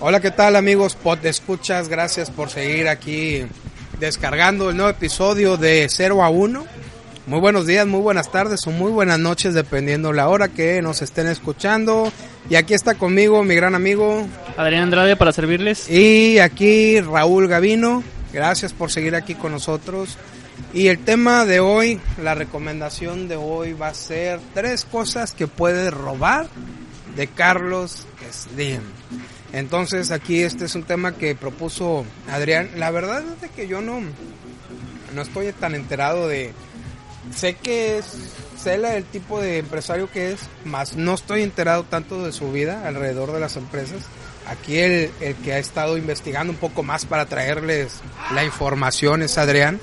Hola, ¿qué tal amigos Pod Escuchas? Gracias por seguir aquí descargando el nuevo episodio de 0 a 1. Muy buenos días, muy buenas tardes o muy buenas noches, dependiendo la hora que nos estén escuchando. Y aquí está conmigo mi gran amigo Adrián Andrade para servirles. Y aquí Raúl Gavino. Gracias por seguir aquí con nosotros. Y el tema de hoy, la recomendación de hoy va a ser tres cosas que puedes robar de Carlos Slim. Entonces aquí este es un tema que propuso Adrián. La verdad es que yo no, no estoy tan enterado de... Sé que es, sé el tipo de empresario que es, más no estoy enterado tanto de su vida alrededor de las empresas. Aquí el, el que ha estado investigando un poco más para traerles la información es Adrián.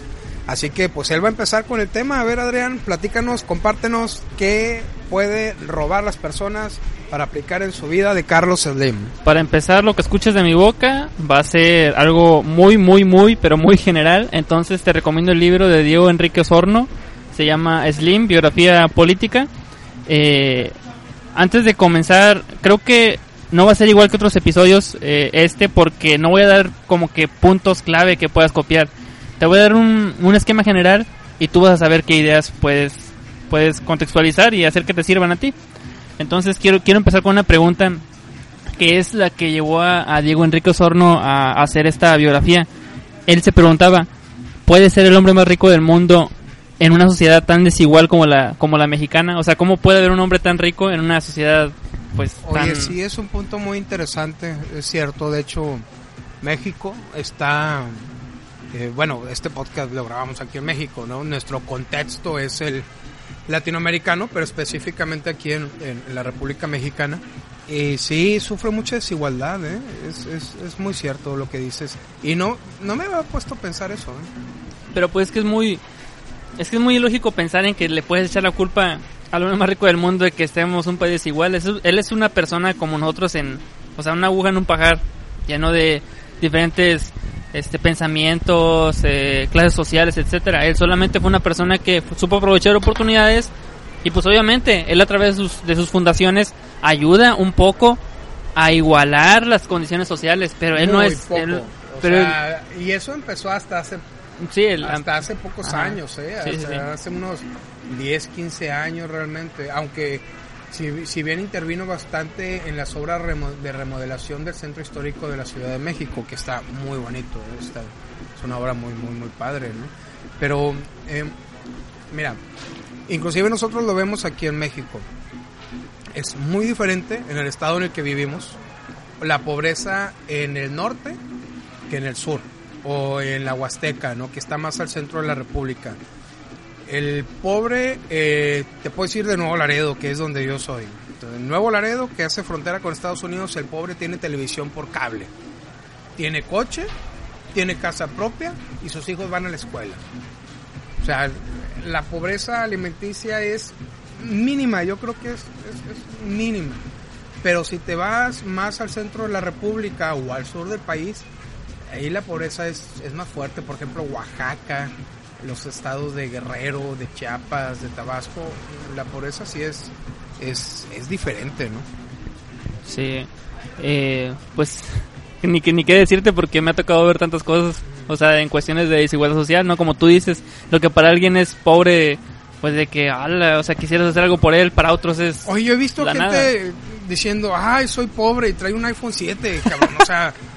Así que pues él va a empezar con el tema. A ver Adrián, platícanos, compártenos qué puede robar las personas para aplicar en su vida de Carlos Slim. Para empezar, lo que escuches de mi boca va a ser algo muy, muy, muy, pero muy general. Entonces te recomiendo el libro de Diego Enrique Osorno. Se llama Slim, Biografía Política. Eh, antes de comenzar, creo que no va a ser igual que otros episodios eh, este porque no voy a dar como que puntos clave que puedas copiar. Te voy a dar un, un esquema general y tú vas a saber qué ideas puedes, puedes contextualizar y hacer que te sirvan a ti. Entonces quiero, quiero empezar con una pregunta que es la que llevó a, Diego Enrique Osorno a, hacer esta biografía. Él se preguntaba, ¿puede ser el hombre más rico del mundo en una sociedad tan desigual como la, como la mexicana? O sea, ¿cómo puede haber un hombre tan rico en una sociedad pues tan... Oye, sí, es un punto muy interesante, es cierto. De hecho, México está... Eh, bueno, este podcast lo grabamos aquí en México, ¿no? Nuestro contexto es el latinoamericano, pero específicamente aquí en, la República Mexicana. Y sí, sufre mucha desigualdad, ¿eh? es, es, es, muy cierto lo que dices. Y no, no me había puesto a pensar eso. ¿eh? Pero pues que es muy, es que es muy ilógico pensar en que le puedes echar la culpa al hombre más rico del mundo de que estemos un país desigual. él es una persona como nosotros en, o sea, una aguja en un pajar lleno de diferentes este pensamientos, eh, clases sociales, etcétera. Él solamente fue una persona que supo aprovechar oportunidades y pues obviamente él a través de sus, de sus fundaciones ayuda un poco a igualar las condiciones sociales, pero él no es pero y eso empezó hasta hace sí, hasta hace pocos años, ¿eh? hace unos 10, 15 años realmente, aunque si, bien intervino bastante en las obras de remodelación del centro histórico de la Ciudad de México, que está muy bonito, ¿eh? es una obra muy, muy, muy padre, ¿no? Pero, eh, mira, inclusive nosotros lo vemos aquí en México. Es muy diferente en el estado en el que vivimos, la pobreza en el norte que en el sur, o en la Huasteca, ¿no? Que está más al centro de la República el pobre, eh, te puedo decir de Nuevo Laredo, que es donde yo soy. en Nuevo Laredo, que hace frontera con Estados Unidos, el pobre tiene televisión por cable. Tiene coche, tiene casa propia y sus hijos van a la escuela. O sea, la pobreza alimenticia es mínima, yo creo que es, es mínima. Pero si te vas más al centro de la República o al sur del país, ahí la pobreza es, es más fuerte. Por ejemplo, Oaxaca, los estados de Guerrero, de Chiapas, de Tabasco, la pobreza sí es, es, es diferente, ¿no? Sí, eh, pues ni, ni qué decirte porque me ha tocado ver tantas cosas, o sea, en cuestiones de desigualdad social, ¿no? Como tú dices, lo que para alguien es pobre, pues de que, ala, o sea, quisieras hacer algo por él, para otros es... Oye, yo he visto gente diciendo, ay, soy pobre y trae un iPhone 7, cabrón, o sea...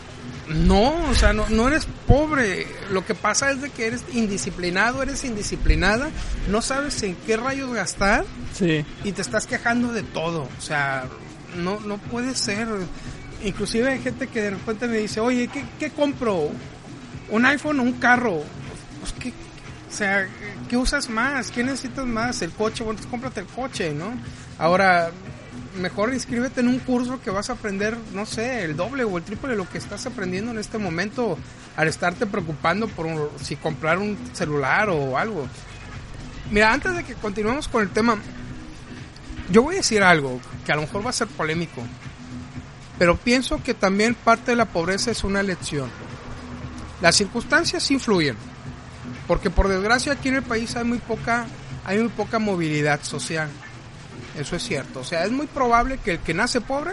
No, o sea, no, no eres pobre. Lo que pasa es de que eres indisciplinado, eres indisciplinada, no sabes en qué rayos gastar sí. y te estás quejando de todo. O sea, no, no puede ser. Inclusive hay gente que de repente me dice, oye, ¿qué, qué compro? ¿Un iPhone o un carro? Pues, ¿qué, o sea, ¿qué usas más? ¿Qué necesitas más? El coche, bueno, pues cómprate el coche, ¿no? Ahora, mejor inscríbete en un curso que vas a aprender, no sé, el doble o el triple de lo que estás aprendiendo en este momento al estarte preocupando por si comprar un celular o algo. Mira, antes de que continuemos con el tema, yo voy a decir algo que a lo mejor va a ser polémico, pero pienso que también parte de la pobreza es una lección. Las circunstancias influyen, porque por desgracia aquí en el país hay muy poca, hay muy poca movilidad social. Eso es cierto. O sea, es muy probable que el que nace pobre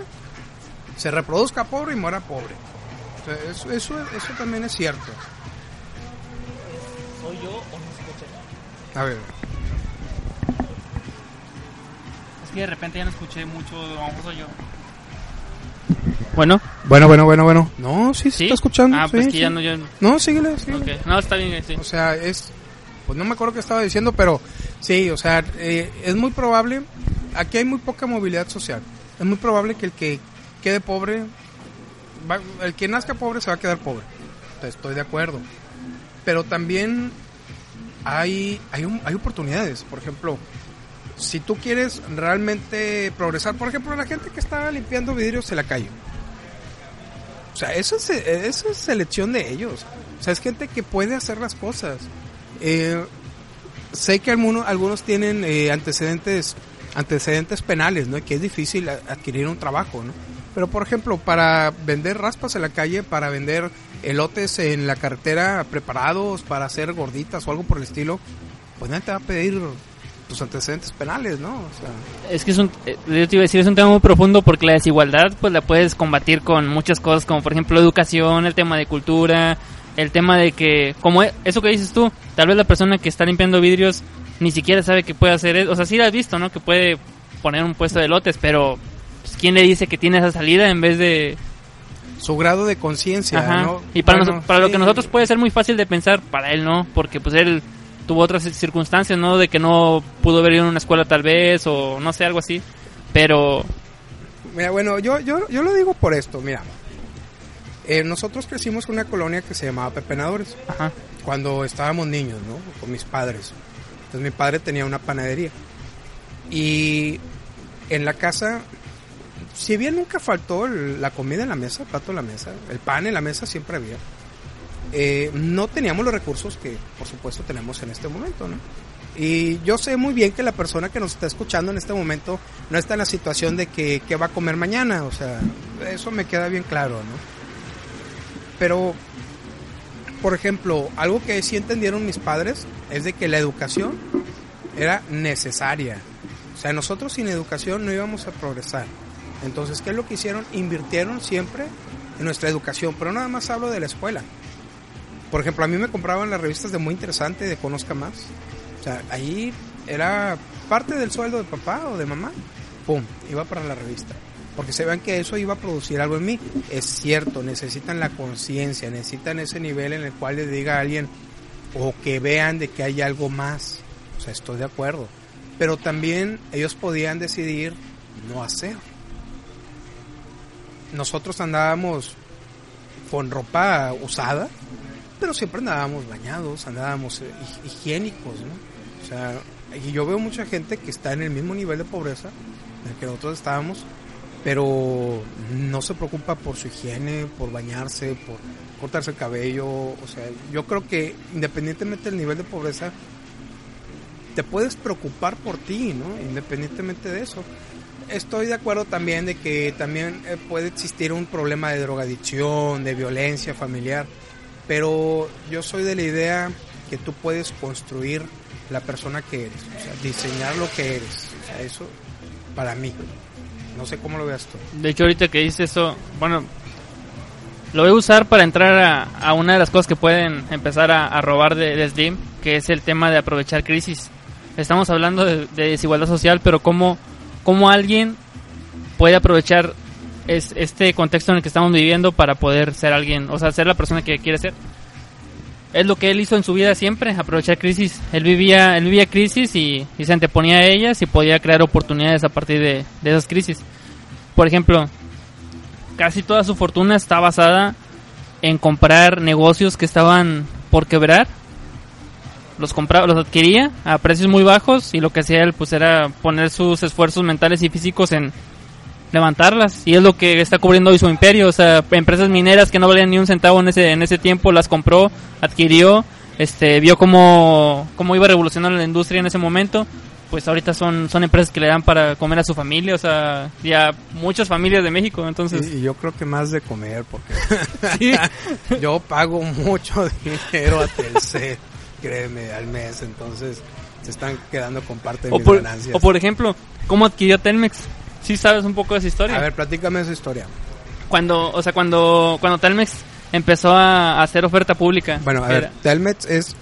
se reproduzca pobre y muera pobre. eso, eso, eso también es cierto. ¿Soy yo o no A ver. Es que de repente ya no escuché mucho, vamos soy yo. Bueno. Bueno, bueno, bueno, bueno. No, sí, ¿Sí? está escuchando. Ah, pues que ya no, yo... No, síguele, síguele. No, está bien, sí. O sea, es... Pues no me acuerdo qué estaba diciendo, pero sí, o sea, eh, es muy probable... Aquí hay muy poca movilidad social. Es muy probable que el que quede pobre... el que nazca pobre se va a quedar pobre. Estoy de acuerdo. Pero también hay, hay, hay oportunidades. Por ejemplo, si tú quieres realmente progresar, por ejemplo, la gente que está limpiando vidrios en la calle o sea, eso es, eso es selección de ellos. O sea, es gente que puede hacer las cosas. Eh, sé que algunos, algunos tienen eh, antecedentes antecedentes penales, ¿no? Que es difícil adquirir un trabajo, ¿no? Pero, por ejemplo, para vender raspas en la calle, para vender elotes en la carretera preparados para hacer gorditas o algo por el estilo, pues nadie te va a pedir tus antecedentes penales, ¿no? Es que es un, eh, yo te iba a decir, es un tema muy profundo porque la desigualdad pues la puedes combatir con muchas cosas como por ejemplo educación, el tema de cultura, el tema de que, como e, eso que dices tú, tal vez la persona que está limpiando vidrios ni siquiera sabe que puede hacer eso, o sea, sí la has visto, ¿no? Que puede poner un puesto de lotes, pero pues, ¿quién le dice que tiene esa salida en vez de... Su grado de conciencia, ¿no? Y para, para lo que nosotros puede ser muy fácil de pensar, para él no, porque pues él tuvo otras circunstancias, ¿no? De que no pudo ver en una escuela tal vez o no sé, algo así. Pero... Mira, bueno, yo, yo, yo lo digo por esto, mira. Eh, nosotros crecimos en una colonia que se llamaba Pepenadores. Ajá. Cuando estábamos niños, ¿no? Con mis padres. Entonces mi padre tenía una panadería. Y en la casa, si bien nunca faltó la comida en la mesa, el plato en la mesa, el pan en la mesa siempre había eh, no teníamos los recursos que por supuesto tenemos en este momento, ¿no? Y yo sé muy bien que la persona que nos está escuchando en este momento no está en la situación de que, va a comer mañana, o sea, eso me queda bien claro, ¿no? Pero, por ejemplo, algo que sí entendieron mis padres es de que la educación era necesaria. O sea, nosotros sin educación no íbamos a progresar. Entonces, ¿qué es lo que hicieron? Invirtieron siempre en nuestra educación, pero nada más hablo de la escuela. Por ejemplo, a mí me compraban las revistas de Muy Interesante, de Conozca Más. O sea, ahí era parte del sueldo de papá o de mamá. ¡Pum! Iba para la revista. Porque se vean que eso iba a producir algo en mí. Es cierto, necesitan la conciencia, necesitan ese nivel en el cual le diga a alguien o que vean de que hay algo más. O sea, estoy de acuerdo. Pero también ellos podían decidir no hacer. Nosotros andábamos con ropa usada, pero siempre andábamos bañados, andábamos eh, higiénicos, ¿no? O sea, y yo veo mucha gente que está en el mismo nivel de pobreza en el que nosotros estábamos, pero no se preocupa por su higiene, por bañarse, por cortarse el cabello, o sea, yo creo que independientemente del nivel de pobreza, te puedes preocupar por ti, ¿no? Independientemente de eso. Estoy de acuerdo también de que también eh, puede existir un problema de drogadicción, de violencia familiar pero yo soy de la idea que tú puedes construir la persona que eres, o sea, diseñar lo que eres, eso para mí. No sé cómo lo veas tú. De hecho, ahorita que dices eso, bueno, lo voy a usar para entrar a, una de las cosas que pueden empezar a, robar de, Slim, que es el tema de aprovechar crisis. Estamos hablando de, desigualdad social, pero cómo, cómo alguien puede aprovechar es este contexto en el que estamos viviendo para poder ser alguien, o sea, ser la persona que quiere ser. Es lo que él hizo en su vida siempre, aprovechar crisis. Él vivía, él vivía crisis y, se anteponía a ellas y podía crear oportunidades a partir de, esas crisis. Por ejemplo, casi toda su fortuna está basada en comprar negocios que estaban por quebrar. Los compraba, los adquiría a precios muy bajos y lo que hacía él pues era poner sus esfuerzos mentales y físicos en levantarlas y es lo que está cubriendo hoy su imperio, o sea, empresas mineras que no valían ni un centavo en ese en ese tiempo las compró, adquirió, este vio cómo cómo iba a revolucionar la industria en ese momento, pues ahorita son son empresas que le dan para comer a su familia, o sea, ya muchas familias de México, entonces y, yo creo que más de comer porque yo pago mucho dinero a Telcel, créeme, al mes, entonces se están quedando con parte de mis ganancias. O por ejemplo, ¿cómo adquirió Telmex? ¿Sí sabes un poco de esa historia? A ver, platícame esa historia. Cuando, o sea, cuando, cuando Telmex empezó a, hacer oferta pública. Bueno, a ver, Telmex es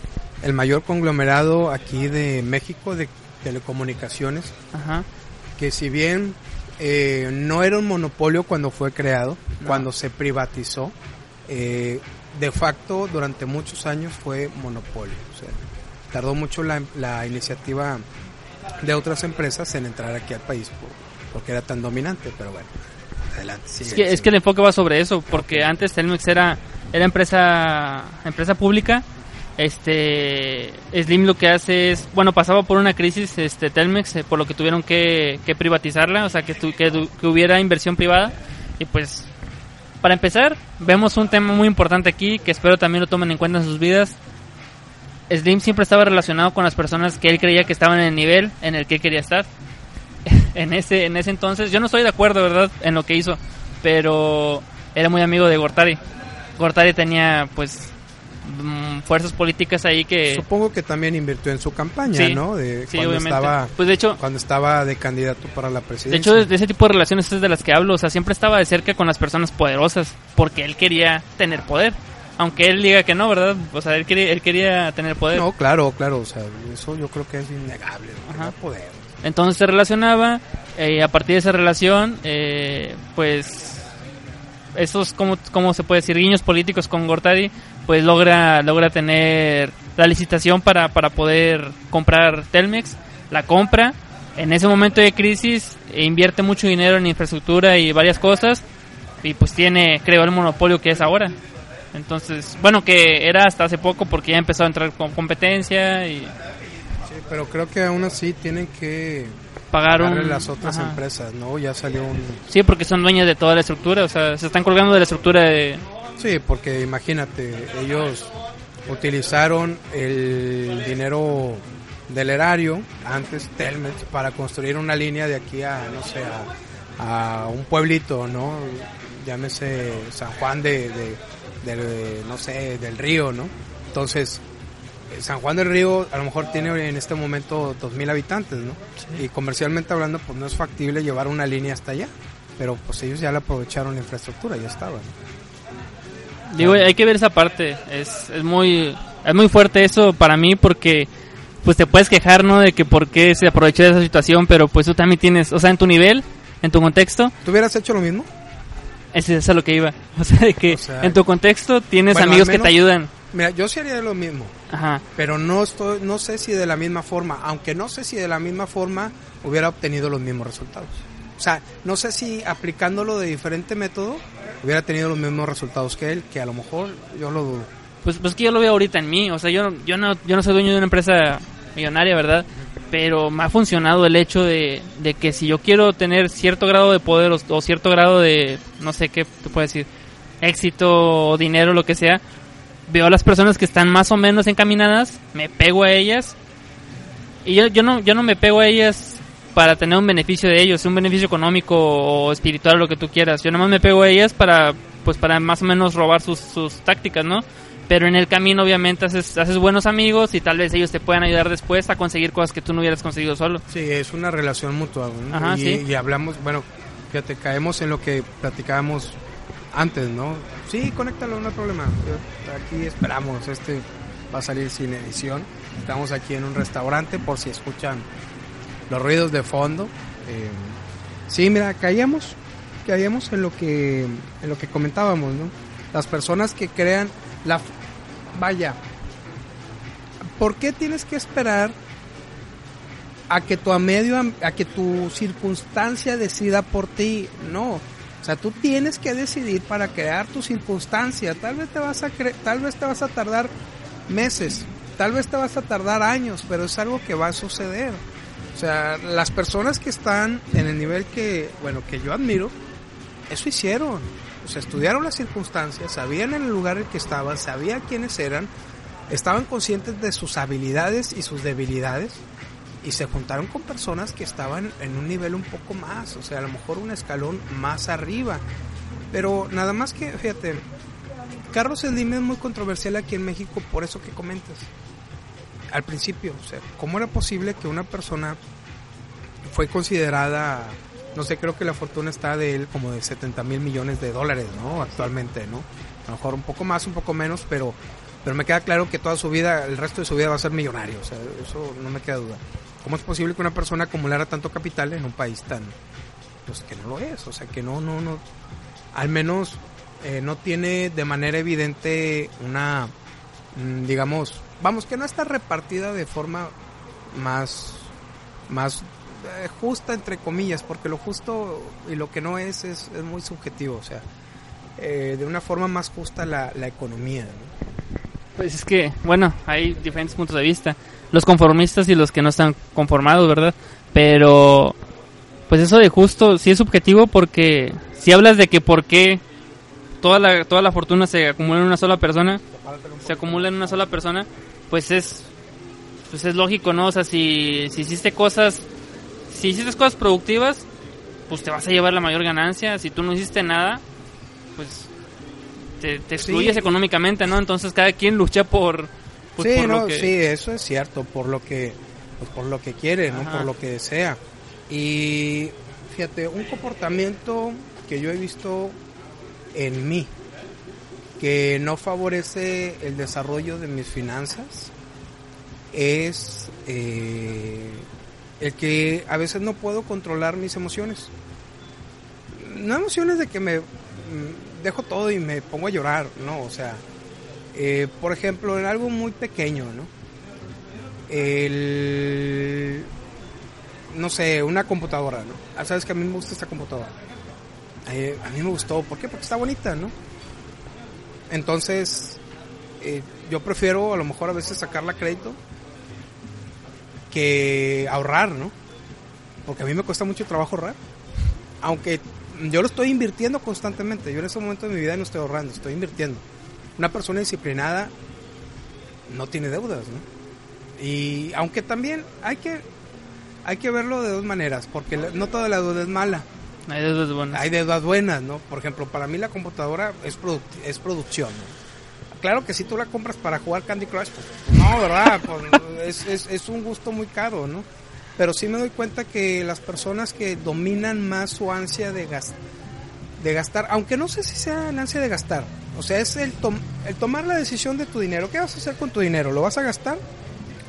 el mayor conglomerado aquí de México de telecomunicaciones. Ajá. Que si bien eh, no era un monopolio cuando fue creado, cuando se privatizó, eh, de facto durante muchos años fue monopolio. O sea, tardó mucho la, la iniciativa de otras empresas en entrar aquí al país porque era tan dominante, pero bueno. Adelante, es, que, es que el enfoque va sobre eso, porque antes Telmex era, era empresa, empresa pública, este Slim lo que hace es bueno pasaba por una crisis este Telmex eh, por lo que tuvieron que, que privatizarla o sea que, que, que, hubiera inversión privada. Y pues para empezar vemos un tema muy importante aquí que espero también lo tomen en cuenta en sus vidas. Slim siempre estaba relacionado con las personas que él creía que estaban en el nivel en el que quería estar en ese, en ese entonces. Yo no estoy de acuerdo, ¿verdad?, en lo que hizo, pero era muy amigo de Gortari. Gortari tenía, pues, mm, fuerzas políticas ahí que... Supongo que también invirtió en su campaña, ¿no? De sí, cuando Estaba, pues de hecho... Cuando estaba de candidato para la presidencia. De hecho, de ese tipo de relaciones es de las que hablo. O sea, siempre estaba de cerca con las personas poderosas porque él quería tener poder. Aunque él diga que no, ¿verdad? O sea, él quería, él quería tener poder. No, claro, claro. O sea, eso yo creo que es innegable. ¿no? Poder. Entonces se relacionaba, eh, a partir de esa relación, eh, pues esos, como, ¿cómo se puede decir? Guiños políticos con Gortari, pues logra, logra tener la licitación para, para poder comprar Telmex, la compra, en ese momento de crisis e invierte mucho dinero en infraestructura y varias cosas, y pues tiene, creo, el monopolio que es ahora. Entonces, bueno, que era hasta hace poco porque ya empezó a entrar con competencia y pero creo que aún así tienen que pagar las otras empresas, ¿no? Ya salió un... Sí, porque son dueños de toda la estructura, o sea, se están colgando de la estructura de... Sí, porque imagínate, ellos utilizaron el dinero del erario, antes Telmex, para construir una línea de aquí a, no sé, a, un pueblito, ¿no? Llámese San Juan de, de, no sé, del río, ¿no? Entonces, San Juan del Río a lo mejor tiene en este momento 2.000 habitantes, ¿no? Y comercialmente hablando, pues no es factible llevar una línea hasta allá. Pero pues ellos ya le aprovecharon la infraestructura, ya estaba. Digo, hay que ver esa parte. Es, es, muy, es muy fuerte eso para mí porque pues te puedes quejar, ¿no? De que por qué se aprovechó de esa situación, pero pues tú también tienes, o sea, en tu nivel, en tu contexto. ¿Tú hubieras hecho lo mismo? Es a lo que iba. O sea, de que en tu contexto tienes amigos que te ayudan. Mira, yo sí haría lo mismo. Ajá. Pero no estoy, no sé si de la misma forma, aunque no sé si de la misma forma hubiera obtenido los mismos resultados. O sea, no sé si aplicándolo de diferente método hubiera tenido los mismos resultados que él, que a lo mejor yo lo dudo. Pues, pues que yo lo veo ahorita en mí, o sea, yo, yo, no, yo no soy dueño de una empresa millonaria, ¿verdad? Pero me ha funcionado el hecho de, de que si yo quiero tener cierto grado de poder o, o cierto grado de, no sé qué te puedo decir, éxito o dinero, lo que sea, veo a las personas que están más o menos encaminadas, me pego a ellas. Y yo, yo, no, yo no me pego a ellas para tener un beneficio de ellos, un beneficio económico o espiritual, lo que tú quieras. Yo nomás me pego a ellas para, pues, para más o menos robar sus, sus tácticas, ¿no? Pero en el camino, obviamente, haces, haces buenos amigos y tal vez ellos te puedan ayudar después a conseguir cosas que tú no hubieras conseguido solo. Sí, es una relación mutua. y, y hablamos, bueno, fíjate, caemos en lo que platicábamos antes, ¿no? Sí, conéctalo, no hay problema. Aquí esperamos, este va a salir sin edición. Estamos aquí en un restaurante por si escuchan los ruidos de fondo. Eh, sí, mira, caíamos, caíamos en lo que en lo que comentábamos, ¿no? Las personas que crean la vaya. ¿Por qué tienes que esperar a que tu medio a que tu circunstancia decida por ti? No o sea, tú tienes que decidir para crear tu circunstancia. Tal vez te vas a tal vez te vas a tardar meses, tal vez te vas a tardar años, pero es algo que va a suceder. O sea, las personas que están en el nivel que, bueno, que yo admiro, eso hicieron. O sea, estudiaron las circunstancias, sabían en el lugar en que estaban, sabían quiénes eran, estaban conscientes de sus habilidades y sus debilidades y se juntaron con personas que estaban en un nivel un poco más, o sea, a lo mejor un escalón más arriba. Pero nada más que, fíjate, Carlos Slim es muy controversial aquí en México por eso que comentas. Al principio, o sea, ¿cómo era posible que una persona fue considerada no sé, creo que la fortuna está de él como de 70 mil millones de dólares, ¿no? Actualmente, ¿no? A lo mejor un poco más, un poco menos, pero, pero me queda claro que toda su vida, el resto de su vida va a ser millonario, o sea, eso no me queda duda. ¿Cómo es posible que una persona acumulara tanto capital en un país tan, pues que no lo es? O sea, que no, no, no, al menos eh, no tiene de manera evidente una, mm, digamos, vamos, que no está repartida de forma más, más eh, justa entre comillas, porque lo justo y lo que no es es, muy subjetivo, o sea, eh, de una forma más justa la, la economía. Pues es que, bueno, hay diferentes puntos de vista, los conformistas y los que no están conformados, ¿verdad? Pero, pues eso de justo sí es subjetivo porque si hablas de que por qué toda la, toda la fortuna se acumula en una sola persona, se acumula en una sola persona, pues es pues es lógico, ¿no? O sea, si, si hiciste cosas si hiciste cosas productivas, pues te vas a llevar la mayor ganancia. Si tú no hiciste nada, pues te, excluyes económicamente, ¿no? Entonces cada quien lucha por, pues, sí, no, sí, eso es cierto, por lo que, pues, por lo que quiere, ¿no? Por lo que desea. Y fíjate, un comportamiento que yo he visto en mí que no favorece el desarrollo de mis finanzas es eh, el que a veces no puedo controlar mis emociones. No emociones de que me mm, dejo todo y me pongo a llorar, no, o sea, eh, por ejemplo, en algo muy pequeño, ¿no? El, no sé, una computadora, ¿no? Ah, sabes que a mí me gusta esta computadora. Eh, a mí me gustó, ¿por qué? Porque está bonita, ¿no? Entonces, eh, yo prefiero a lo mejor a veces sacarla a crédito que ahorrar, ¿no? Porque a mí me cuesta mucho trabajo ahorrar. Aunque yo lo estoy invirtiendo constantemente. Yo en ese momento de mi vida no estoy ahorrando, estoy invirtiendo. Una persona disciplinada no tiene deudas, ¿no? Y aunque también hay que hay que verlo de dos maneras, porque no toda la deuda es mala. Hay deudas buenas. Hay deudas buenas, ¿no? Por ejemplo, para mí la computadora es, es producción, ¿no? claro que si tú la compras para jugar Candy Crush, pues, no, ¿verdad? Pues, es, es, un gusto muy caro, ¿no? Pero sí me doy cuenta que las personas que dominan más su ansia de, de gastar, aunque no sé si sea la ansia de gastar, o sea, es el, el tomar la decisión de tu dinero. ¿Qué vas a hacer con tu dinero? ¿Lo vas a gastar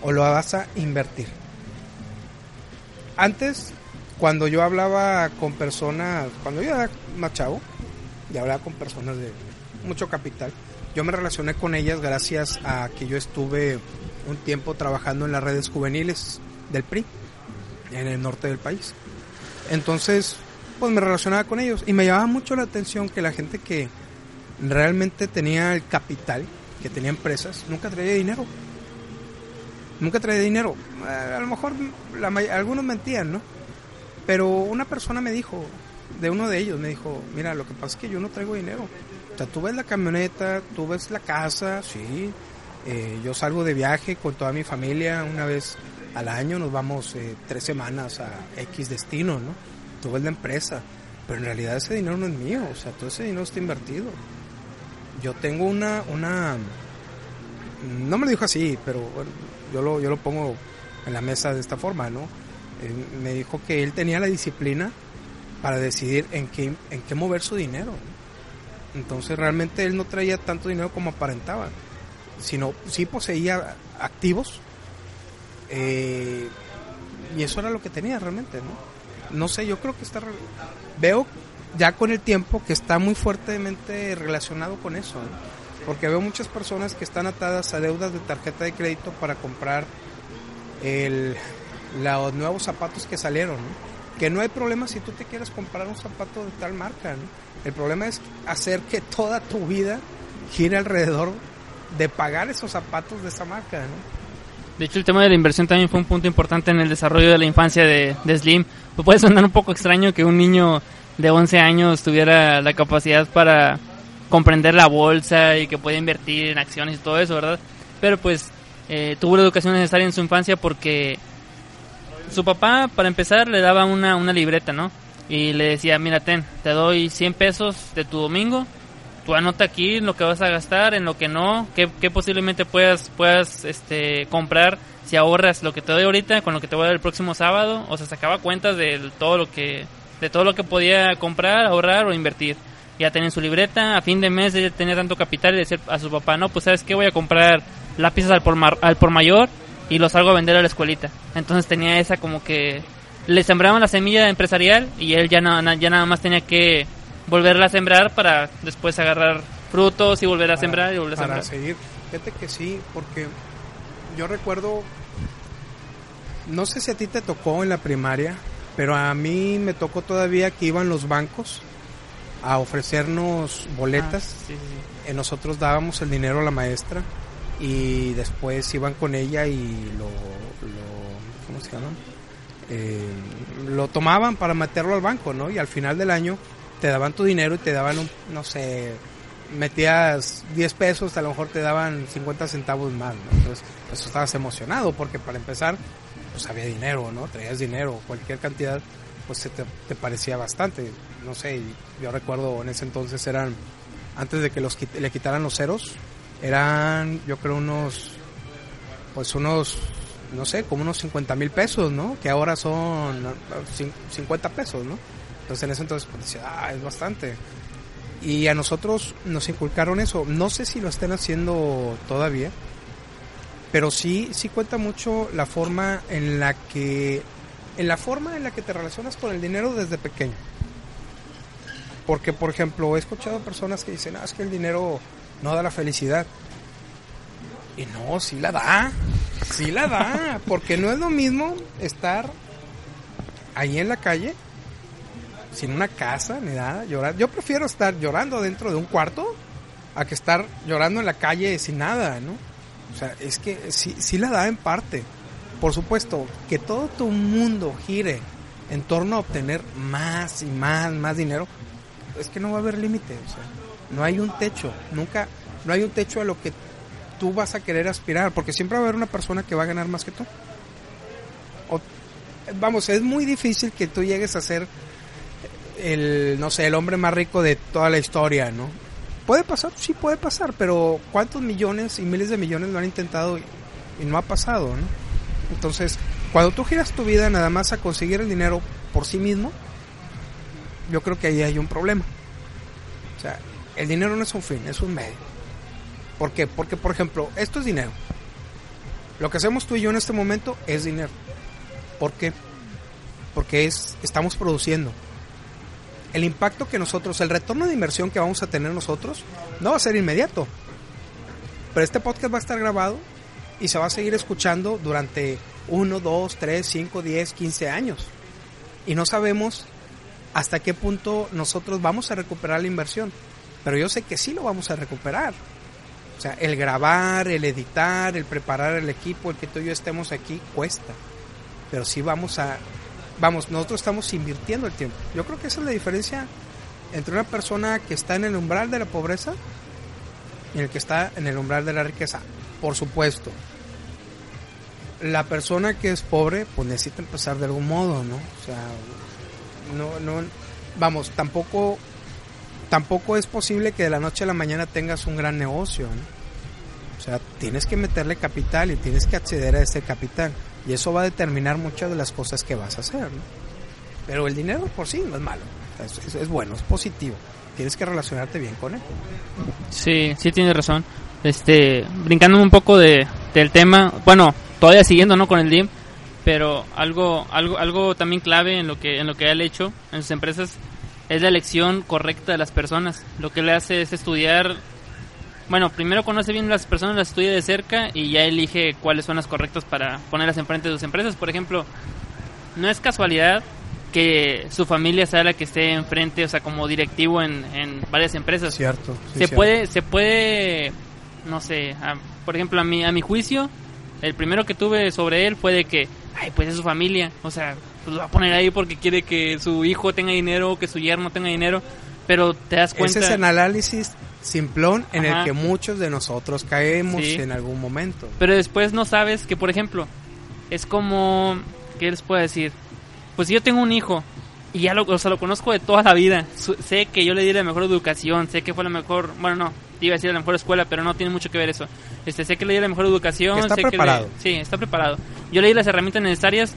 o lo vas a invertir? Antes, cuando yo hablaba con personas, cuando yo era más chavo, y hablaba con personas de mucho capital, yo me relacioné con ellas gracias a que yo estuve un tiempo trabajando en las redes juveniles del PRI en el norte del país. Entonces, pues me relacionaba con ellos y me llamaba mucho la atención que la gente que realmente tenía el capital, que tenía empresas, nunca traía dinero. Nunca traía dinero. A lo mejor algunos mentían, ¿no? Pero una persona me dijo, de uno de ellos, me dijo, mira, lo que pasa es que yo no traigo dinero. O sea, tú ves la camioneta, tú ves la casa, sí. Eh, yo salgo de viaje con toda mi familia una vez al año, nos vamos eh, tres semanas a X destino, ¿no? Tú ves la empresa, pero en realidad ese dinero no es mío, o sea, todo ese dinero está invertido. Yo tengo una, una, no me lo dijo así, pero yo lo, yo lo pongo en la mesa de esta forma, ¿no? Eh, me dijo que él tenía la disciplina para decidir en qué, en qué mover su dinero. Entonces realmente él no traía tanto dinero como aparentaba, sino sí poseía activos eh, y eso era lo que tenía realmente, ¿no? No sé, yo creo que está... Veo ya con el tiempo que está muy fuertemente relacionado con eso, porque veo muchas personas que están atadas a deudas de tarjeta de crédito para comprar el, los nuevos zapatos que salieron, que no hay problema si tú te quieres comprar un zapato de tal marca. El problema es hacer que toda tu vida gire alrededor de pagar esos zapatos de esa marca. De hecho, el tema de la inversión también fue un punto importante en el desarrollo de la infancia de, Slim. Pues puede sonar un poco extraño que un niño de 11 años tuviera la capacidad para comprender la bolsa y que puede invertir en acciones y todo eso, ¿verdad? Pero pues eh, tuvo la educación necesaria en su infancia porque su papá, para empezar, le daba una, una libreta, ¿no? Y le decía, mira, ten, te doy 100 pesos de tu domingo, tú anota aquí lo que vas a gastar, en lo que no, que, posiblemente puedas, puedas este, comprar si ahorras lo que te doy ahorita con lo que te voy a dar el próximo sábado, o sea, sacaba cuentas de todo lo que, de todo lo que podía comprar, ahorrar o invertir ya tenía su libreta, a fin de mes ella tenía tanto capital y decir a su papá, no, pues sabes qué, voy a comprar lápices al por, al por mayor y los salgo a vender a la escuelita. Entonces tenía esa como que le sembraban la semilla empresarial y él ya, ya nada más tenía que volverla a sembrar para después agarrar frutos y volver a sembrar y volver a para seguir. Fíjate que sí, porque yo recuerdo, no sé si a ti te tocó en la primaria, pero a mí me tocó todavía que iban los bancos a ofrecernos boletas. Ah, nosotros dábamos el dinero a la maestra y después iban con ella y lo, ¿cómo se llama? Eh, lo tomaban para meterlo al banco, ¿no? Y al final del año te daban tu dinero y te daban, un, no sé, metías 10 pesos, a lo mejor te daban 50 centavos más, ¿no? Entonces, pues estabas emocionado porque para empezar, pues había dinero, ¿no? Traías dinero, cualquier cantidad pues se te, parecía bastante. No sé, yo recuerdo en ese entonces eran, antes de que los le quitaran los ceros, eran yo creo unos, pues unos, no sé, como unos 50 mil pesos, ¿no? Que ahora son 50 pesos, ¿no? Entonces en ese entonces pues decía, ah, es bastante. Y a nosotros nos inculcaron eso. No sé si lo estén haciendo todavía, pero sí, sí cuenta mucho la forma en la que en la forma en la que te relacionas con el dinero desde pequeño. Porque, por ejemplo, he escuchado personas que dicen, ah, es que el dinero no da la felicidad. Y no, sí la da, sí la da, porque no es lo mismo estar ahí en la calle, sin una casa ni nada, llorar. Yo prefiero estar llorando dentro de un cuarto a que estar llorando en la calle sin nada, ¿no? O sea, es que sí, sí la da en parte por supuesto, que todo tu mundo gire en torno a obtener más y más, más dinero, es que no va a haber límite, o sea, no hay un techo, nunca, no hay un techo a lo que tú vas a querer aspirar, porque siempre va a haber una persona que va a ganar más que tú. vamos, es muy difícil que tú llegues a ser el, no sé, el hombre más rico de toda la historia, ¿no? Puede pasar, sí puede pasar, pero ¿cuántos millones y miles de millones lo han intentado y, no ha pasado, ¿no? Entonces, cuando tú giras tu vida nada más a conseguir el dinero por sí mismo, yo creo que ahí hay un problema. O sea, el dinero no es un fin, es un medio. ¿Por qué? Porque, por ejemplo, esto es dinero. Lo que hacemos tú y yo en este momento es dinero. ¿Por qué? Porque es, estamos produciendo. El impacto que nosotros, el retorno de inversión que vamos a tener nosotros, no va a ser inmediato. Pero este podcast va a estar grabado y se va a seguir escuchando durante 1, 2, 3, 5, 10, 15 años. Y no sabemos hasta qué punto nosotros vamos a recuperar la inversión. Pero yo sé que sí lo vamos a recuperar. O sea, el grabar, el editar, el preparar el equipo, el que tú y yo estemos aquí, cuesta. Pero sí vamos a... Vamos, nosotros estamos invirtiendo el tiempo. Yo creo que esa es la diferencia entre una persona que está en el umbral de la pobreza y el que está en el umbral de la riqueza por supuesto. La persona que es pobre, pues necesita empezar de algún modo, ¿no? O sea, no, no, vamos, tampoco, tampoco es posible que de la noche a la mañana tengas un gran negocio, ¿no? O sea, tienes que meterle capital y tienes que acceder a ese capital. Y eso va a determinar muchas de las cosas que vas a hacer, ¿no? Pero el dinero por sí no es malo, es, bueno, es positivo. Tienes que relacionarte bien con él. Sí, sí tienes razón este brincando un poco de, del tema bueno todavía siguiendo no con el DIM pero algo algo algo también clave en lo que en lo que él ha hecho en sus empresas es la elección correcta de las personas lo que le hace es estudiar bueno primero conoce bien las personas las estudia de cerca y ya elige cuáles son las correctas para ponerlas enfrente de sus empresas por ejemplo no es casualidad que su familia sea la que esté enfrente, o sea, como directivo en, en varias empresas. Cierto. se puede, se puede no sé, por ejemplo, a mi, a mi juicio, El primero que tuve sobre él fue de que, ay, pues es su familia, o sea, pues lo va a poner ahí porque quiere que su hijo tenga dinero, que su yerno tenga dinero, pero te das cuenta... Ese es el análisis simplón en el que muchos de nosotros caemos en algún momento. Pero después no sabes que, por ejemplo, es como, ¿qué les puedo decir? Pues yo tengo un hijo y ya lo, o sea, lo conozco de toda la vida, sé que yo le di la mejor educación, sé que fue la mejor, bueno, no, iba a decir la mejor escuela, pero no tiene mucho que ver eso. Este, sé que le di la mejor educación, está sé preparado. Que sí, está preparado. Yo le di las herramientas necesarias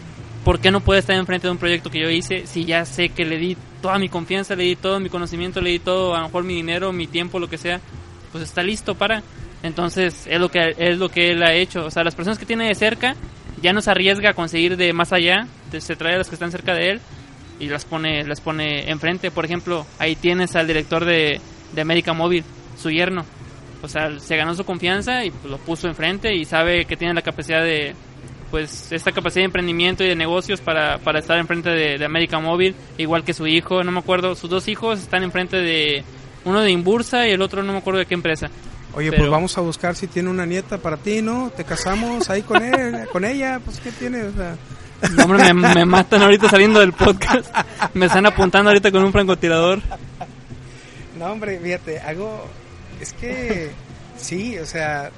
¿por qué no puede estar enfrente de un proyecto que yo hice si ya sé que le di toda mi confianza, le di todo mi conocimiento, le di todo, a lo mejor mi dinero, mi tiempo, lo que sea, pues está listo para. Entonces, es lo que es lo que él ha hecho, o sea, las personas que tiene de cerca ya no se arriesga a conseguir de más allá, se trae a las que están cerca de él y las pone las pone enfrente, por ejemplo, ahí tienes al director de de América Móvil, su yerno. O sea, se ganó su confianza y pues, lo puso enfrente y sabe que tiene la capacidad de, pues esta capacidad de emprendimiento y de negocios para, para estar enfrente de, de América Móvil, igual que su hijo, no me acuerdo, sus dos hijos están enfrente de uno de Imbursa y el otro no me acuerdo de qué empresa. Oye, pues vamos a buscar si tiene una nieta para ti, ¿no? Te casamos ahí con él, con ella, pues ¿qué tiene? O sea... No, hombre, me, me, matan ahorita saliendo del podcast. Me están apuntando ahorita con un francotirador. No, hombre, fíjate, hago... Es que... Sí, o sea,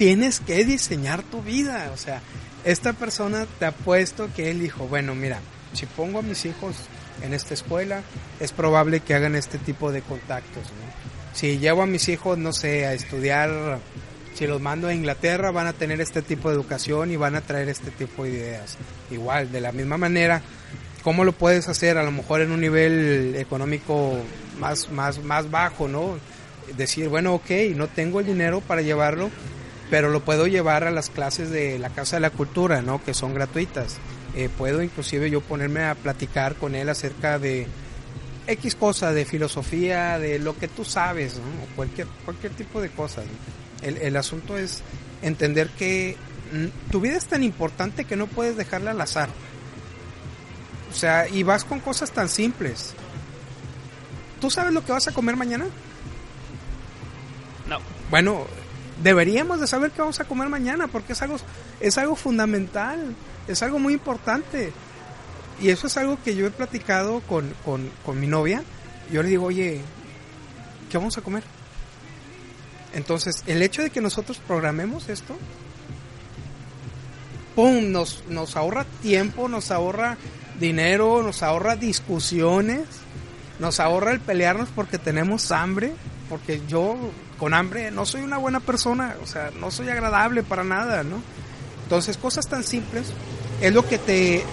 tienes que diseñar tu vida. O sea, esta persona te ha puesto que él dijo, bueno, mira, si pongo a mis hijos en esta escuela, es probable que hagan este tipo de contactos. Si llevo a mis hijos, no sé, a estudiar, si los mando a Inglaterra, van a tener este tipo de educación y van a traer este tipo de ideas. Igual, de la misma manera, ¿cómo lo puedes hacer? A lo mejor en un nivel económico más, más, más bajo, ¿no? Decir, bueno, ok, no tengo el dinero para llevarlo, pero lo puedo llevar a las clases de la Casa de la Cultura, ¿no? Que son gratuitas. Eh, puedo inclusive yo ponerme a platicar con él acerca de X cosa, de filosofía, de lo que tú sabes, ¿no? O cualquier, cualquier tipo de cosas. El, el asunto es entender que tu vida es tan importante que no puedes dejarla al azar. O sea, y vas con cosas tan simples. ¿Tú sabes lo que vas a comer mañana? No. Bueno, deberíamos de saber qué vamos a comer mañana porque es algo, es algo fundamental, es algo muy importante. Y eso es algo que yo he platicado con, con mi novia. Yo le digo, oye, ¿qué vamos a comer? Entonces, el hecho de que nosotros programemos esto, ¡pum! Nos, nos ahorra tiempo, nos ahorra dinero, nos ahorra discusiones, nos ahorra el pelearnos porque tenemos hambre, porque yo con hambre no soy una buena persona, o sea, no soy agradable para nada, ¿no? Entonces, cosas tan simples es lo que te...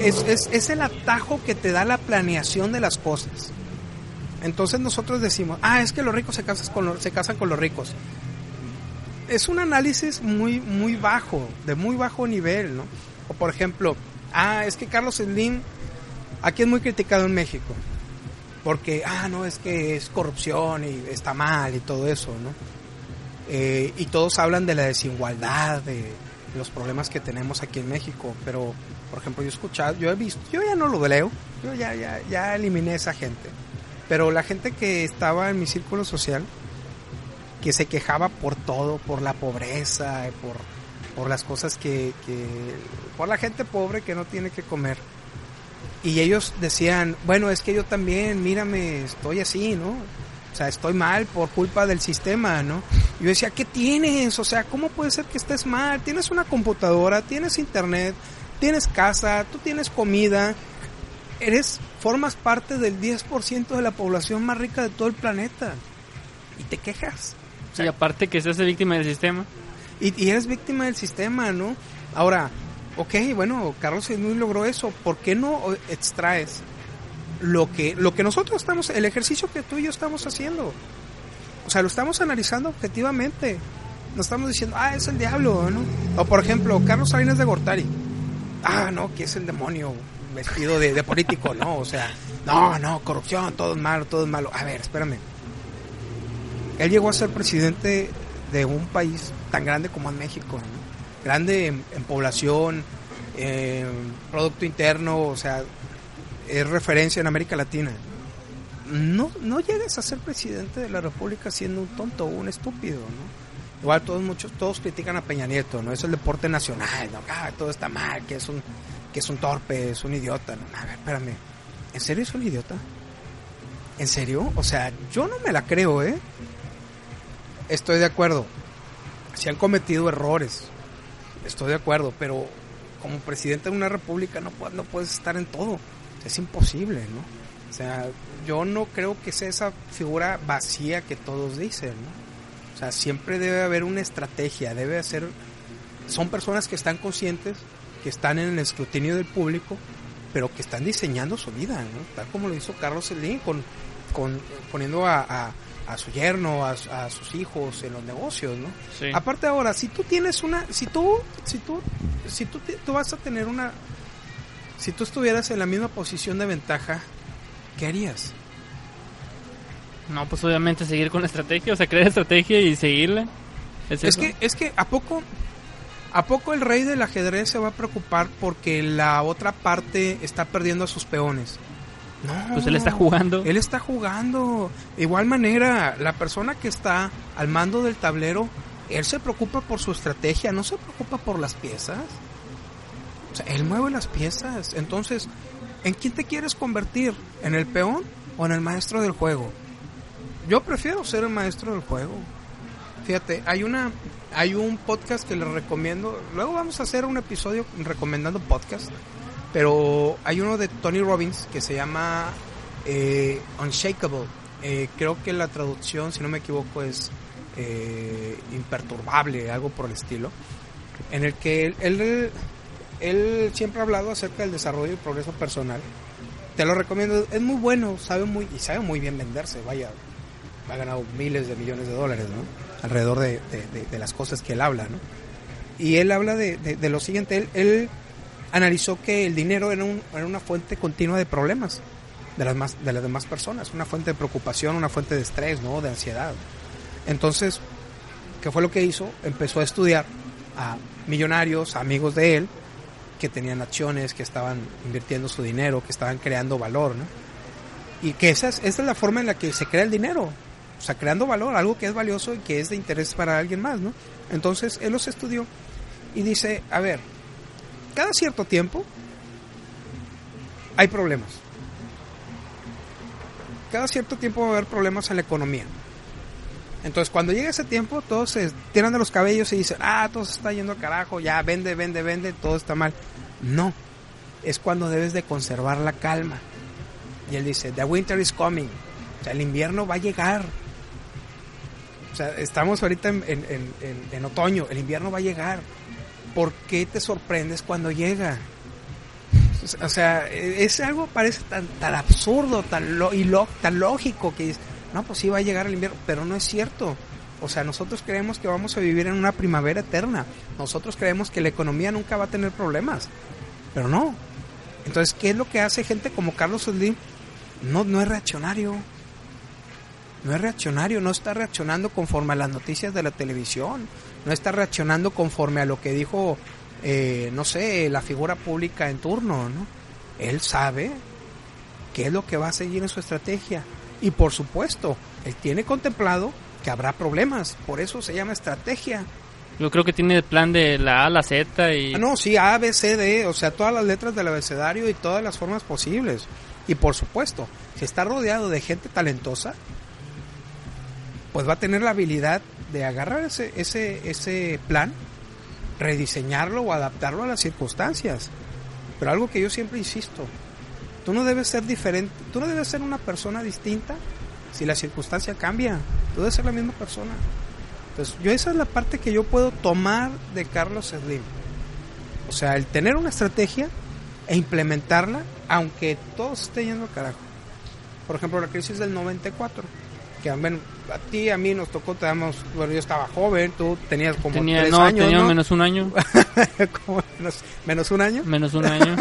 Es, es, es el atajo que te da la planeación de las cosas. Entonces nosotros decimos, ah, es que los ricos se casan con los, se casan con los ricos. Es un análisis muy, muy bajo, de muy bajo nivel, ¿no? O por ejemplo, ah, es que Carlos Slim aquí es muy criticado en México porque, ah, no, es que es corrupción y está mal y todo eso, ¿no? Eh, y todos hablan de la desigualdad, de, los problemas que tenemos aquí en México, pero, por ejemplo, yo he escuchado, yo he visto, yo ya no lo leo, yo ya, ya, ya eliminé esa gente, pero la gente que estaba en mi círculo social, que se quejaba por todo, por la pobreza, por, por las cosas que, que, por la gente pobre que no tiene que comer, y ellos decían, bueno, es que yo también, mírame, estoy así, ¿no? O sea, estoy mal por culpa del sistema, ¿no? Yo decía, ¿qué tienes? O sea, ¿cómo puede ser que estés mal? Tienes una computadora, tienes internet, tienes casa, tú tienes comida, eres, formas parte del 10% de la población más rica de todo el planeta. Y te quejas. y aparte que seas víctima del sistema. Y, y eres víctima del sistema, ¿no? Ahora, ok, bueno, Carlos Slim logró eso, ¿por qué no extraes lo que, lo que nosotros estamos, el ejercicio que tú y yo estamos haciendo? O sea, lo estamos analizando objetivamente. No estamos diciendo, ah, es el diablo, ¿no? O por ejemplo, Carlos Salinas de Gortari. Ah, no, que es el demonio vestido de, político, ¿no? O sea, no, no, corrupción, todo es malo, todo es malo. A ver, espérame. Él llegó a ser presidente de un país tan grande como en México, ¿no? Grande en, población, Producto Interno, o sea, es referencia en América Latina. No, no llegues a ser presidente de la República siendo un tonto o un estúpido, ¿no? igual todos muchos todos critican a Peña Nieto, no es el deporte nacional, no, ah, todo está mal, que es un que es un torpe, es un idiota. a ver, espérame. ¿En serio es un idiota? ¿En serio? O sea, yo no me la creo, ¿eh? Estoy de acuerdo. Se han cometido errores. Estoy de acuerdo, pero como presidente de una república no, no puedes estar en todo. Es imposible, ¿no? O sea, yo no creo que sea esa figura vacía que todos dicen, ¿no? O sea, siempre debe haber una estrategia, debe ser... Son personas que están conscientes, que están en el escrutinio del público, pero que están diseñando su vida, ¿no? Tal como lo hizo Carlos Slim con, con poniendo a, a, su yerno, a, sus hijos en los negocios, ¿no? Aparte ahora, si tú tienes una, si tú, si tú, si tú, tú vas a tener una, si tú estuvieras en la misma posición de ventaja, ¿qué harías? No, pues obviamente seguir con la estrategia, o sea, crear estrategia y seguirla. Es, que, es que a poco, a poco el rey del ajedrez se va a preocupar porque la otra parte está perdiendo a sus peones. No. Pues él está jugando. Él está jugando. De igual manera, la persona que está al mando del tablero, él se preocupa por su estrategia, no se preocupa por las piezas. O sea, él mueve las piezas. Entonces, ¿en quién te quieres convertir? ¿En el peón o en el maestro del juego? Yo prefiero ser el maestro del juego. Fíjate, hay una hay un podcast que les recomiendo. Luego vamos a hacer un episodio recomendando podcast pero hay uno de Tony Robbins que se llama eh, Unshakable. Eh, creo que la traducción, si no me equivoco, es eh, imperturbable, algo por el estilo. En el que él, él, él, siempre ha hablado acerca del desarrollo y progreso personal. Te lo recomiendo, es muy bueno, sabe muy, y sabe muy bien venderse, vaya, ha ganado miles de millones de dólares, ¿no? Alrededor de, de, las cosas que él habla, ¿no? Y él habla de, de lo siguiente, él, él analizó que el dinero era, una fuente continua de problemas de las, más, de las demás personas, una fuente de preocupación, una fuente de estrés, ¿no? de ansiedad. Entonces, ¿qué fue lo que hizo? Empezó a estudiar a millonarios, amigos de él, que tenían acciones, que estaban invirtiendo su dinero, que estaban creando valor. Y que esa es, esa es la forma en la que se crea el dinero, o sea, creando valor, algo que es valioso y que es de interés para alguien más, ¿no? Entonces, él los estudió y dice, a ver, cada cierto tiempo hay problemas. Cada cierto tiempo va a haber problemas en la economía. Entonces, cuando llega ese tiempo, todos se tiran de los cabellos y dicen, ah, todo se está yendo carajo, ya, vende, vende, vende, todo está mal. No, es cuando debes de conservar la calma. Y él dice, the winter is coming. O sea, el invierno va a llegar. O sea, estamos ahorita en, en otoño, el invierno va a llegar. ¿Por qué te sorprendes cuando llega? O sea, es algo parece tan, tan absurdo, tan, lo, y lo, tan lógico que dices, no, pues sí va a llegar el invierno, pero no es cierto. O sea, nosotros creemos que vamos a vivir en una primavera eterna. Nosotros creemos que la economía nunca va a tener problemas. Pero no. Entonces, ¿qué es lo que hace gente como Carlos Slim? No, no es reaccionario. No es reaccionario, no está reaccionando conforme a las noticias de la televisión no está reaccionando conforme a lo que dijo, eh, no sé, la figura pública en turno, ¿no? Él sabe qué es lo que va a seguir en su estrategia. Y por supuesto, él tiene contemplado que habrá problemas, por eso se llama estrategia. Yo creo que tiene el plan de la A, la Z y... Ah, no, sí, A, B, C, D, o sea, todas las letras del abecedario y todas las formas posibles. Y por supuesto, si está rodeado de gente talentosa, pues va a tener la habilidad de agarrar ese, ese, ese plan, rediseñarlo o adaptarlo a las circunstancias. Pero algo que yo siempre insisto, tú no debes ser diferente, tú no debes ser una persona distinta si la circunstancia cambia, tú debes ser la misma persona. Entonces, yo esa es la parte que yo puedo tomar de Carlos Slim. O sea, el tener una estrategia e implementarla, aunque todo esté yendo al carajo. Por ejemplo, la crisis del 94 que a ti a mí nos tocó, bueno, yo estaba joven, tú tenías como Tenía, tres años, tenía menos un año. menos, un año? Menos un año.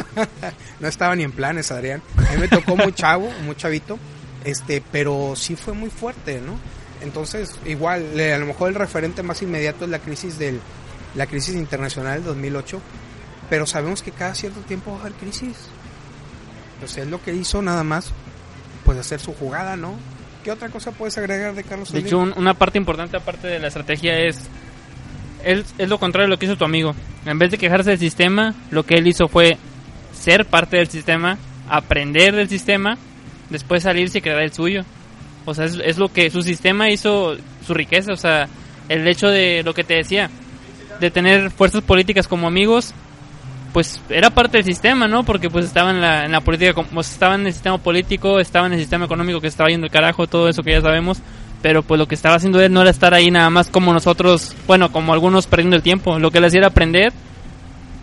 no estaba ni en planes, Adrián. A mí me tocó muy chavo, muy chavito, este, pero sí fue muy fuerte, ¿no? Entonces, igual, a lo mejor el referente más inmediato es la crisis del, la crisis internacional del 2008, pero sabemos que cada cierto tiempo va a haber crisis. Entonces, es lo que hizo nada más, pues hacer su jugada, ¿no? ¿Qué otra cosa puedes agregar de Carlos De hecho, una parte importante aparte de la estrategia es él es lo contrario de lo que hizo tu amigo. En vez de quejarse del sistema, lo que él hizo fue ser parte del sistema, aprender del sistema, después salirse y crear el suyo. O sea, es, es lo que su sistema hizo su riqueza. O sea, el hecho de lo que te decía, de tener fuerzas políticas como amigos, pues era parte del sistema, ¿no? Porque pues estaba en la, en la política, como estaba en el sistema político, estaba en el sistema económico que estaba yendo el carajo, todo eso que ya sabemos. Pero pues lo que estaba haciendo él no era estar ahí nada más como nosotros, bueno, como algunos perdiendo el tiempo. Lo que él hacía era aprender,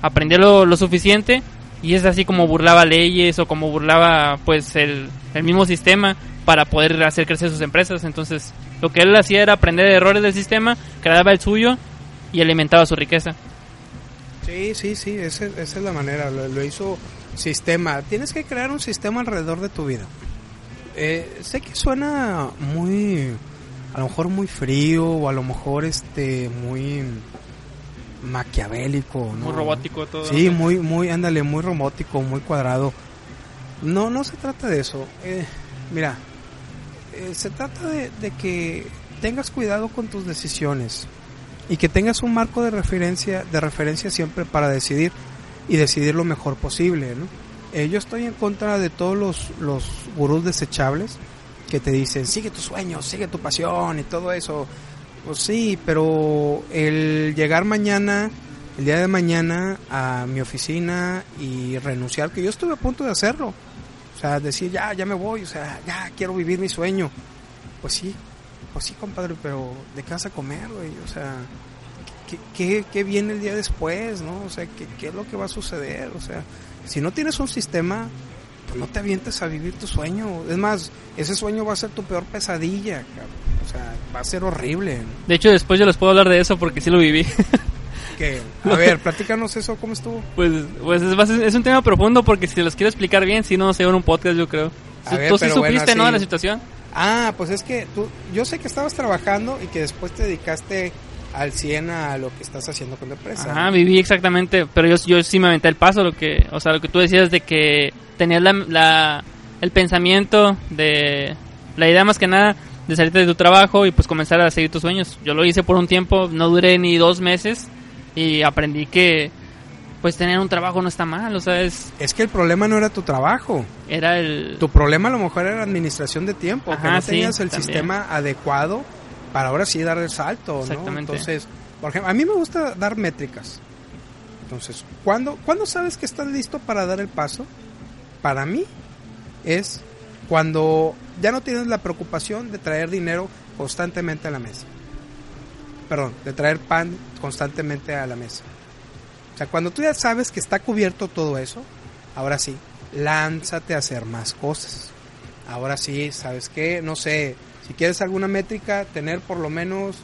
aprender lo, suficiente y es así como burlaba leyes o como burlaba pues el, el mismo sistema para poder hacer crecer sus empresas. Entonces lo que él hacía era aprender errores del sistema, creaba el suyo y alimentaba su riqueza. Sí, sí, sí, esa, es la manera, lo, hizo sistema. Tienes que crear un sistema alrededor de tu vida. Eh, sé que suena muy, a lo mejor muy frío o a lo mejor este, muy maquiavélico, Muy robótico todo. Sí, muy, muy, ándale, muy robótico, muy cuadrado. No, no se trata de eso. Eh, mira, eh, se trata de, de que tengas cuidado con tus decisiones y que tengas un marco de referencia, de referencia siempre para decidir y decidir lo mejor posible, ¿no? Eh, yo estoy en contra de todos los, los gurús desechables que te dicen, sigue tus sueños, sigue tu pasión y todo eso. Pues sí, pero el llegar mañana, el día de mañana a mi oficina y renunciar, que yo estuve a punto de hacerlo. O sea, decir, ya, ya me voy, o sea, ya quiero vivir mi sueño. Pues sí, pues sí, compadre, pero ¿de qué vas a comer, güey? O sea, ¿qué, qué, viene el día después, no? O sea, ¿qué, ¿qué, es lo que va a suceder? O sea, si no tienes un sistema, pues no te avientes a vivir tu sueño. Es más, ese sueño va a ser tu peor pesadilla, O sea, va a ser horrible. De hecho, después yo les puedo hablar de eso porque sí lo viví. ¿Qué? A ver, platícanos eso, ¿cómo estuvo? Pues, pues es, es, un tema profundo porque si los quiero explicar bien, si no, se en un podcast, yo creo. tú sí supiste, ¿no? De la situación. Ah, pues es que tú, yo sé que estabas trabajando y que después te dedicaste al 100 a lo que estás haciendo con la empresa. Ajá, viví exactamente, pero yo, yo sí me aventé el paso, lo que, o sea, lo que tú decías de que tenías la, la, el pensamiento de, la idea más que nada de salirte de tu trabajo y pues comenzar a seguir tus sueños. Yo lo hice por un tiempo, no duré ni dos meses y aprendí que pues tener un trabajo no está mal, o sea, es... Es que el problema no era tu trabajo. Era el... Tu problema a lo mejor era administración de tiempo, que no tenías el sistema adecuado para ahora sí dar el salto, ¿no? Entonces, por ejemplo, a mí me gusta dar métricas. Entonces, ¿cuándo, ¿cuándo sabes que estás listo para dar el paso? Para mí es cuando ya no tienes la preocupación de traer dinero constantemente a la mesa. Perdón, de traer pan constantemente a la mesa. O sea, cuando tú ya sabes que está cubierto todo eso, ahora sí, lánzate a hacer más cosas. Ahora sí, ¿sabes qué? No sé, si quieres alguna métrica, tener por lo menos...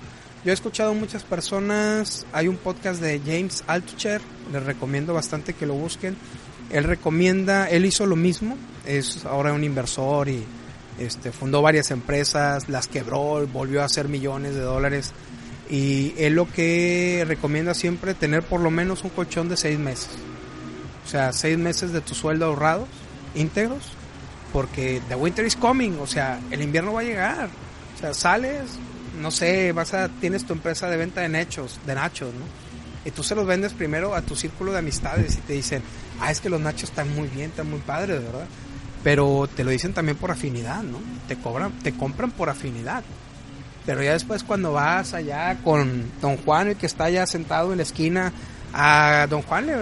Yo he escuchado muchas personas, hay un podcast de James Altucher, les recomiendo bastante que lo busquen. Él recomienda, él hizo lo mismo, es ahora un inversor y este, fundó varias empresas, las quebró, volvió a hacer millones de dólares y él lo que recomienda siempre tener por lo menos un colchón de seis meses. O sea, seis meses de tu sueldo ahorrados, íntegros, porque the winter is coming, o sea, el invierno va a llegar. O sea, sales, no sé, vas a, tienes tu empresa de venta de nachos, de nachos, ¿no? Y tú se los vendes primero a tu círculo de amistades y te dicen, ah, es que los nachos están muy bien, están muy padres, ¿verdad? Pero te lo dicen también por afinidad, ¿no? Te cobran, te compran por afinidad. Pero ya después cuando vas allá con don Juan, el que está allá sentado en la esquina, a don Juan le,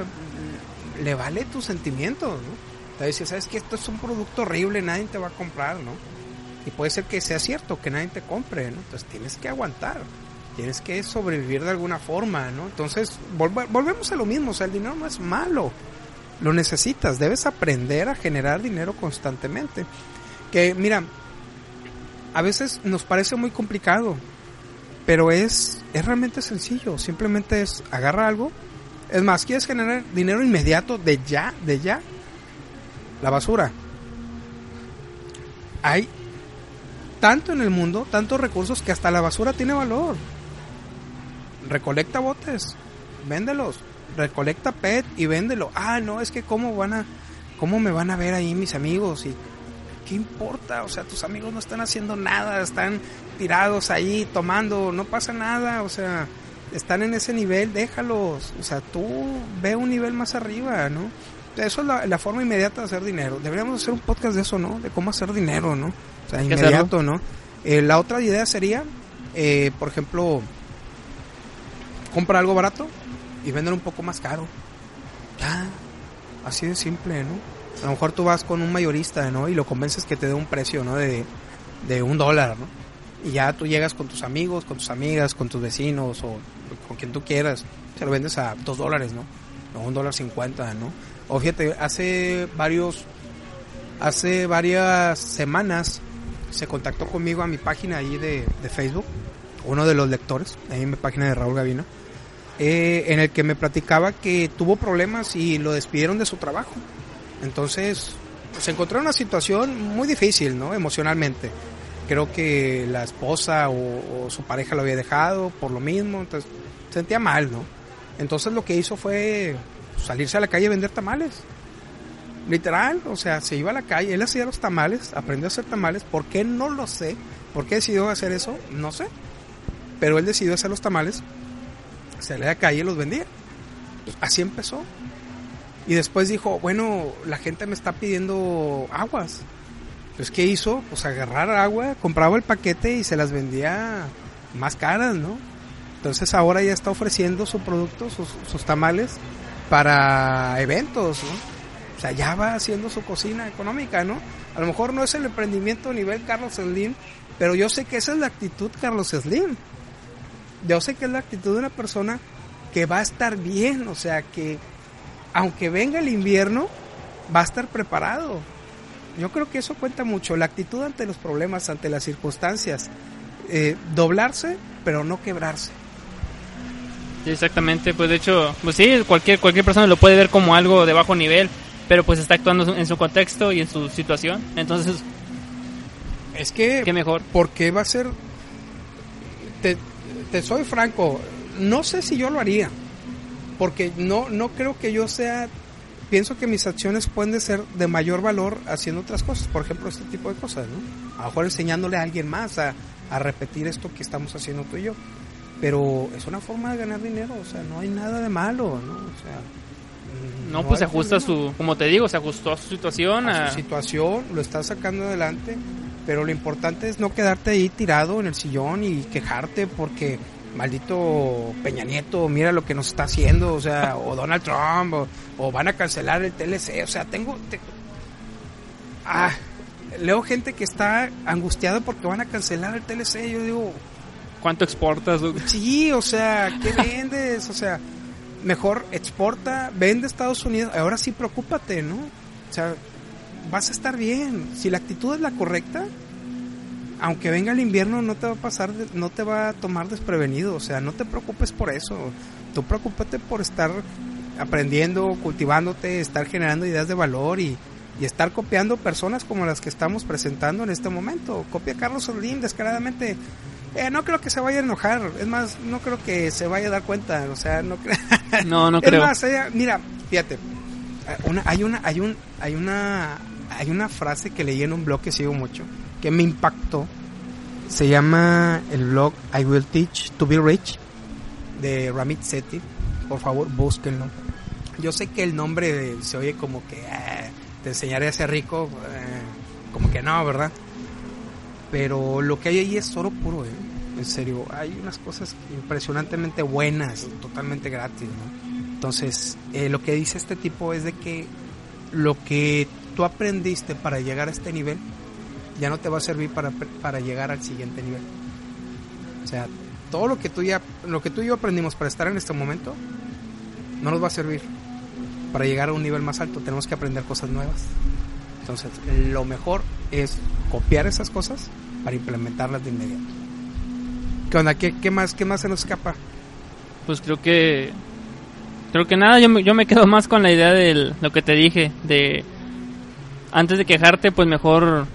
le vale tus sentimientos, ¿no? Te dice, sabes que esto es un producto horrible, nadie te va a comprar, ¿no? Y puede ser que sea cierto, que nadie te compre, ¿no? Entonces tienes que aguantar, tienes que sobrevivir de alguna forma, ¿no? Entonces volvemos a lo mismo, o sea, el dinero no es malo, lo necesitas, debes aprender a generar dinero constantemente. Que mira, a veces nos parece muy complicado, pero es, es realmente sencillo. Simplemente es agarra algo. Es más, quieres generar dinero inmediato de ya, de ya. La basura. Hay tanto en el mundo, tantos recursos que hasta la basura tiene valor. Recolecta botes, véndelos. Recolecta PET y véndelo. Ah, no, es que cómo van a, cómo me van a ver ahí mis amigos y ¿qué importa? O sea, tus amigos no están haciendo nada, están tirados ahí tomando, no pasa nada, o sea, están en ese nivel, déjalos. O sea, tú ve un nivel más arriba, ¿no? Eso es la, forma inmediata de hacer dinero. Deberíamos hacer un podcast de eso, ¿no? De cómo hacer dinero, ¿no? O sea, inmediato, ¿no? Eh, la otra idea sería, eh, por ejemplo, compra algo barato y vender un poco más caro. Ya, así de simple, ¿no? A lo mejor tú vas con un mayorista, ¿no? Y lo convences que te dé un precio, ¿no? De, de un dólar, ¿no? Y ya tú llegas con tus amigos, con tus amigas, con tus vecinos o con quien tú quieras. Se lo vendes a dos dólares, ¿no? No, un dólar cincuenta, ¿no? O fíjate, hace varios, hace varias semanas se contactó conmigo a mi página ahí de, de Facebook, uno de los lectores, ahí en mi página de Raúl Gavina, eh, en el que me platicaba que tuvo problemas y lo despidieron de su trabajo. Entonces, se encontró en una situación muy difícil, ¿no? Emocionalmente. Creo que la esposa o, su pareja lo había dejado por lo mismo, entonces se sentía mal, ¿no? Entonces lo que hizo fue salirse a la calle a vender tamales. Literal, o sea, se iba a la calle, él hacía los tamales, aprendió a hacer tamales, ¿por qué no lo sé? ¿Por qué decidió hacer eso? No sé. Pero él decidió hacer los tamales, salía a la calle y los vendía. así empezó. Y después dijo, bueno, la gente me está pidiendo aguas. Pues, ¿qué hizo? Pues agarrar agua, compraba el paquete y se las vendía más caras, ¿no? Entonces ahora ya está ofreciendo su producto, sus, tamales, para eventos, ¿no? O sea, ya va haciendo su cocina económica, ¿no? A lo mejor no es el emprendimiento a nivel Carlos Slim, pero yo sé que esa es la actitud Carlos Slim. Yo sé que es la actitud de una persona que va a estar bien, o sea, que aunque venga el invierno, va a estar preparado. Yo creo que eso cuenta mucho, la actitud ante los problemas, ante las circunstancias. Eh, doblarse, pero no quebrarse. exactamente, pues de hecho, pues sí, cualquier, cualquier persona lo puede ver como algo de bajo nivel, pero pues está actuando en su contexto y en su situación. Entonces, es que, ¿qué mejor? Porque va a ser, te, te soy franco, no sé si yo lo haría, porque no, no creo que yo sea pienso que mis acciones pueden ser de mayor valor haciendo otras cosas, por ejemplo, este tipo de cosas, ¿no? A lo mejor enseñándole a alguien más a, repetir esto que estamos haciendo tú y yo. Pero es una forma de ganar dinero, o sea, no hay nada de malo, ¿no? O sea, no, pues se ajusta a su, como te digo, se ajustó a su situación. A, su situación, lo está sacando adelante, pero lo importante es no quedarte ahí tirado en el sillón y quejarte porque maldito Peña Nieto, mira lo que nos está haciendo, o sea, o Donald Trump, o, van a cancelar el TLC, o sea, tengo, ah, leo gente que está angustiada porque van a cancelar el TLC, yo digo, ¿cuánto exportas? Sí, o sea, ¿qué vendes? O sea, mejor exporta, vende a Estados Unidos, ahora sí preocúpate, ¿no? O sea, vas a estar bien, si la actitud es la correcta, aunque venga el invierno no te va a pasar, no te va a tomar desprevenido, o sea, no te preocupes por eso, tú preocúpate por estar aprendiendo, cultivándote, estar generando ideas de valor y, estar copiando personas como las que estamos presentando en este momento. Copia a Carlos Slim descaradamente. Eh, no creo que se vaya a enojar, es más, no creo que se vaya a dar cuenta, o sea, no creo. No, no creo. Más, mira, fíjate, una, hay una, hay un, hay una, hay una frase que leí en un blog que sigo mucho que me impactó. Se llama el blog I Will Teach to Be Rich de Ramit Sethi. Por favor, búsquenlo. Yo sé que el nombre se oye como que eh, te enseñaré a ser rico, eh, como que no, ¿verdad? Pero lo que hay ahí es oro puro, ¿eh? En serio, hay unas cosas impresionantemente buenas, totalmente gratis, Entonces, eh, lo que dice este tipo es de que lo que tú aprendiste para llegar a este nivel, ya no te va a servir para, para llegar al siguiente nivel. O sea, todo lo que tú ya, lo que tú y yo aprendimos para estar en este momento, no nos va a servir para llegar a un nivel más alto. Tenemos que aprender cosas nuevas. Entonces, lo mejor es copiar esas cosas para implementarlas de inmediato. ¿Qué onda? ¿Qué, qué más, qué más se nos escapa? Pues creo que creo que nada, yo me, yo me quedo más con la idea de lo que te dije, de antes de quejarte, pues mejor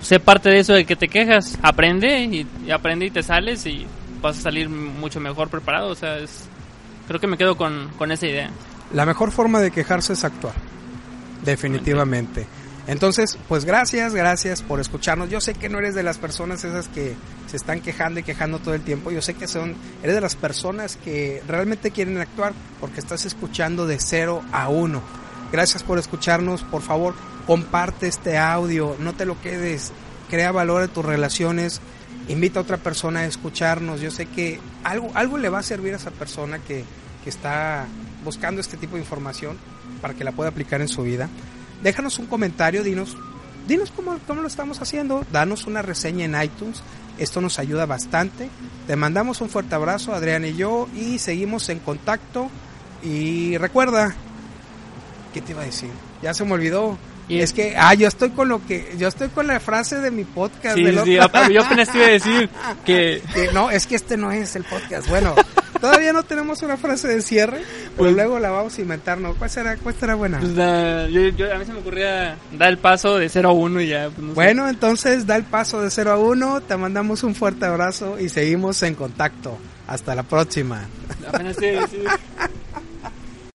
sé parte de eso de que te quejas, aprende y, aprende y te sales y vas a salir mucho mejor preparado. O sea, es, creo que me quedo con, esa idea. La mejor forma de quejarse es actuar, definitivamente. Entonces, pues gracias, gracias por escucharnos. Yo sé que no eres de las personas esas que se están quejando y quejando todo el tiempo. Yo sé que son, eres de las personas que realmente quieren actuar porque estás escuchando de cero a uno. Gracias por escucharnos. Por favor, comparte este audio. No te lo quedes. Crea valor en tus relaciones. Invita a otra persona a escucharnos. Yo sé que algo, algo le va a servir a esa persona que, que está buscando este tipo de información para que la pueda aplicar en su vida déjanos un comentario, dinos, dinos cómo, cómo lo estamos haciendo, danos una reseña en iTunes, esto nos ayuda bastante. Te mandamos un fuerte abrazo, Adrián y yo, y seguimos en contacto. Y recuerda, ¿qué te iba a decir? Ya se me olvidó. Y es que, ah, yo estoy con lo que, yo estoy con la frase de mi podcast. Sí, sí, yo apenas te iba a decir que... que... No, es que este no es el podcast. Bueno, Todavía no tenemos una frase de cierre, pero pues, luego la vamos a inventar, ¿no? ¿Cuál será, cuál será buena? Pues yo, a mí se me ocurría dar el paso de 0 a 1 y ya. Pues, bueno, entonces da el paso de 0 a 1, te mandamos un fuerte abrazo y seguimos en contacto. Hasta la próxima.